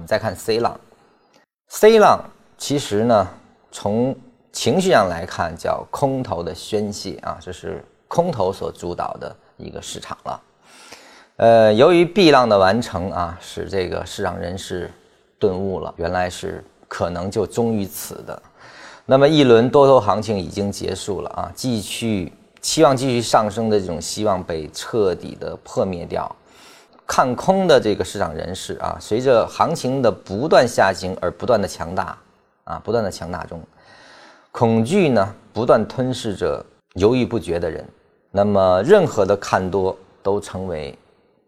我们再看 C 浪，C 浪其实呢，从情绪上来看叫空头的宣泄啊，这是空头所主导的一个市场了。呃，由于 B 浪的完成啊，使这个市场人士顿悟了，原来是可能就终于此的。那么一轮多头行情已经结束了啊，继续期望继续上升的这种希望被彻底的破灭掉。看空的这个市场人士啊，随着行情的不断下行而不断的强大啊，不断的强大中，恐惧呢不断吞噬着犹豫不决的人。那么任何的看多都成为。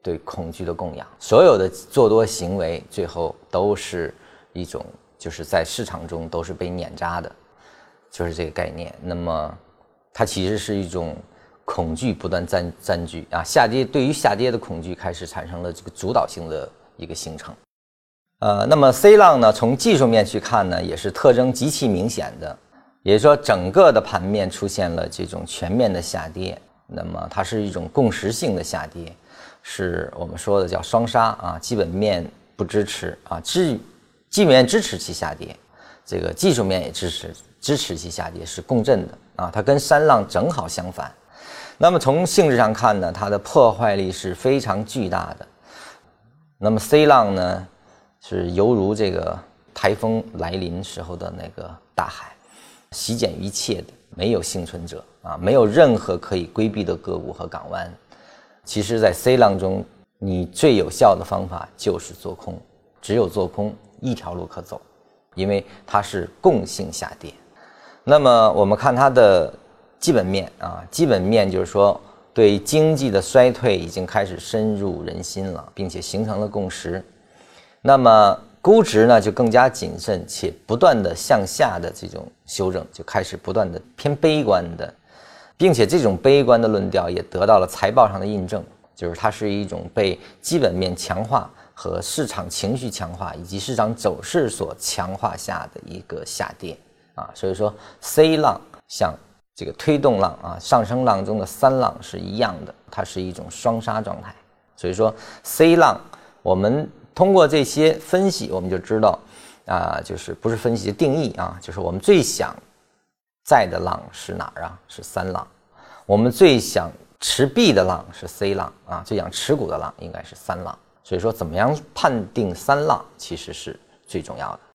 对恐惧的供养，所有的做多行为，最后都是一种，就是在市场中都是被碾扎的，就是这个概念。那么，它其实是一种恐惧不断占占据啊，下跌对于下跌的恐惧开始产生了这个主导性的一个形成。呃，那么 C 浪呢，从技术面去看呢，也是特征极其明显的，也就是说整个的盘面出现了这种全面的下跌，那么它是一种共识性的下跌。是我们说的叫双杀啊，基本面不支持啊，支基本面支持其下跌，这个技术面也支持支持其下跌，是共振的啊，它跟三浪正好相反。那么从性质上看呢，它的破坏力是非常巨大的。那么 C 浪呢，是犹如这个台风来临时候的那个大海，席卷一切的，没有幸存者啊，没有任何可以规避的个股和港湾。其实，在 C 浪中，你最有效的方法就是做空，只有做空一条路可走，因为它是共性下跌。那么，我们看它的基本面啊，基本面就是说，对经济的衰退已经开始深入人心了，并且形成了共识。那么，估值呢就更加谨慎且不断的向下的这种修正，就开始不断的偏悲观的。并且这种悲观的论调也得到了财报上的印证，就是它是一种被基本面强化和市场情绪强化以及市场走势所强化下的一个下跌啊，所以说 C 浪向这个推动浪啊，上升浪中的三浪是一样的，它是一种双杀状态。所以说 C 浪，我们通过这些分析，我们就知道啊，就是不是分析定义啊，就是我们最想。在的浪是哪儿啊？是三浪。我们最想持币的浪是 C 浪啊，最想持股的浪应该是三浪。所以说，怎么样判定三浪，其实是最重要的。